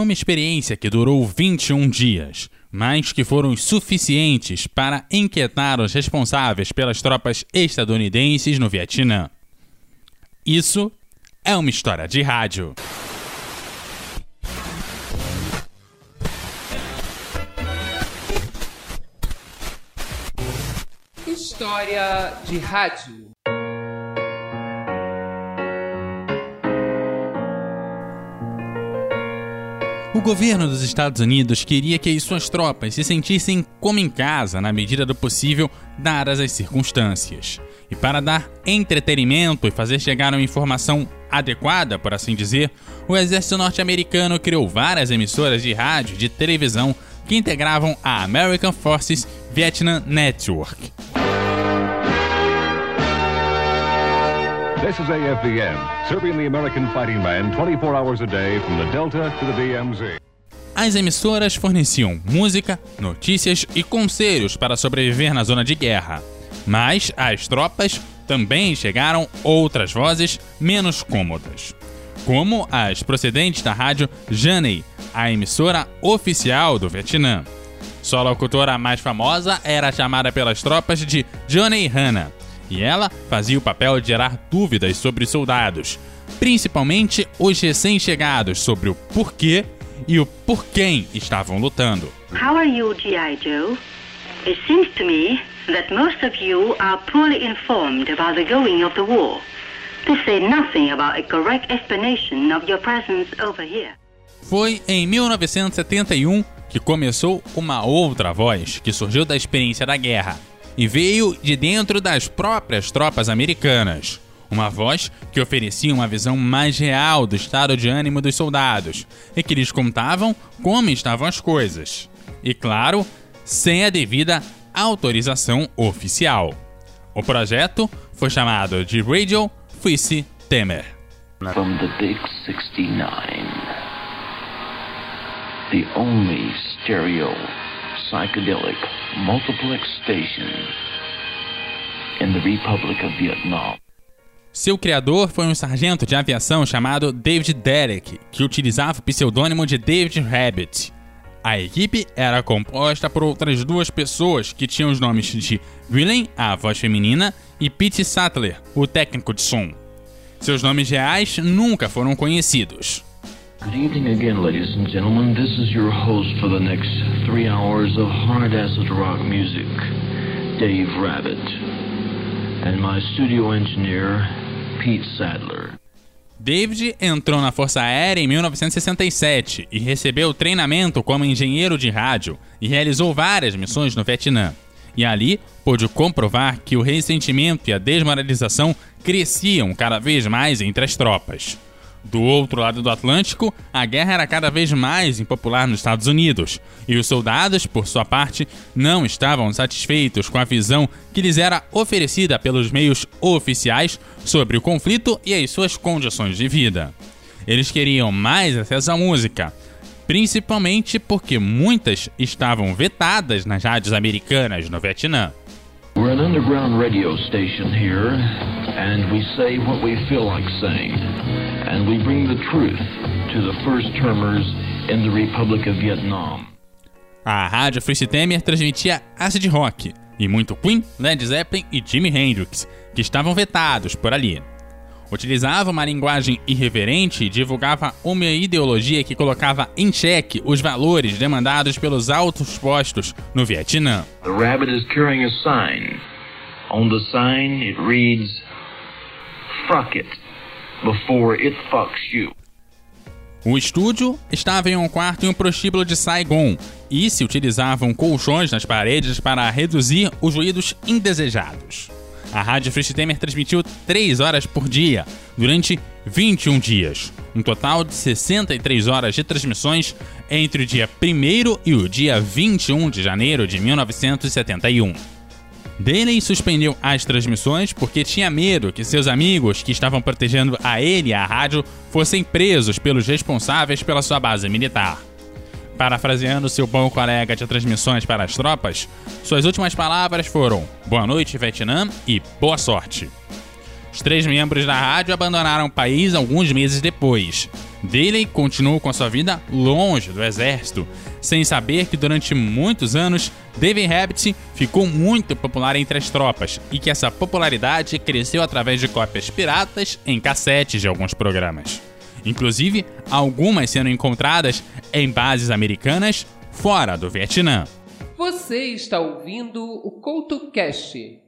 Uma experiência que durou 21 dias, mas que foram suficientes para inquietar os responsáveis pelas tropas estadunidenses no Vietnã. Isso é uma história de rádio. História de rádio. O governo dos Estados Unidos queria que as suas tropas se sentissem como em casa, na medida do possível, dadas as circunstâncias. E para dar entretenimento e fazer chegar uma informação adequada, por assim dizer, o exército norte-americano criou várias emissoras de rádio e de televisão que integravam a American Forces Vietnam Network. This is serving the American fighting man 24 hours a day from the Delta to the DMZ. As emissoras forneciam música, notícias e conselhos para sobreviver na zona de guerra. Mas às tropas também chegaram outras vozes menos cômodas, como as procedentes da rádio Janey, a emissora oficial do Vietnã. Sua locutora mais famosa era chamada pelas tropas de Johnny Hanna e ela fazia o papel de gerar dúvidas sobre os soldados, principalmente os recém-chegados, sobre o porquê e o por quem estavam lutando. How are you, G.I. Joe? It seems to me that most of you are poorly informed about the going of the war, to say nothing about a correct explanation of your presence over here. Foi em 1971 que começou uma outra voz que surgiu da experiência da guerra e veio de dentro das próprias tropas americanas. Uma voz que oferecia uma visão mais real do estado de ânimo dos soldados e que lhes contavam como estavam as coisas. E claro, sem a devida autorização oficial. O projeto foi chamado de Radio Fisse Temer. From the Big 69, the only stereo psychedelic multiplex station in the Republic of Vietnam. Seu criador foi um sargento de aviação chamado David Derek, que utilizava o pseudônimo de David Rabbit. A equipe era composta por outras duas pessoas que tinham os nomes de Willem, a voz feminina, e Pete Sattler, o técnico de som. Seus nomes reais nunca foram conhecidos. Good evening again, ladies and gentlemen. This is your host for the next three hours of hard acid rock music, Dave Rabbit, and my studio engineer, Pete Sadler. David entrou na Força Aérea em 1967 e recebeu treinamento como engenheiro de rádio e realizou várias missões no Vietnã. E ali pôde comprovar que o ressentimento e a desmoralização cresciam cada vez mais entre as tropas. Do outro lado do Atlântico, a guerra era cada vez mais impopular nos Estados Unidos, e os soldados, por sua parte, não estavam satisfeitos com a visão que lhes era oferecida pelos meios oficiais sobre o conflito e as suas condições de vida. Eles queriam mais acesso à música, principalmente porque muitas estavam vetadas nas rádios americanas no Vietnã. An underground radio station here, and we say what we feel like saying. And we bring the truth to the first termers in the Republic of Vietnam. A rádio Free Temer transmitia acid rock, e muito Queen, Led Zeppelin e Jimi Hendrix, que estavam vetados por ali. Utilizava uma linguagem irreverente e divulgava uma ideologia que colocava em xeque os valores demandados pelos altos postos no Vietnã. The rabbit is carrying a sign. On the sign it reads, Fuck it, before it fucks you. O estúdio estava em um quarto em um prostíbulo de Saigon e se utilizavam colchões nas paredes para reduzir os ruídos indesejados. A Rádio Free Temer transmitiu 3 horas por dia, durante 21 dias. Um total de 63 horas de transmissões entre o dia 1 e o dia 21 de janeiro de 1971. Daley suspendeu as transmissões porque tinha medo que seus amigos que estavam protegendo a ele e a rádio fossem presos pelos responsáveis pela sua base militar. Parafraseando seu bom colega de transmissões para as tropas, suas últimas palavras foram Boa noite, Vietnã e boa sorte. Os três membros da rádio abandonaram o país alguns meses depois. Daley continuou com sua vida longe do exército, sem saber que durante muitos anos David Rabbit ficou muito popular entre as tropas e que essa popularidade cresceu através de cópias piratas em cassetes de alguns programas. Inclusive, algumas sendo encontradas em bases americanas fora do Vietnã. Você está ouvindo o CoutoCast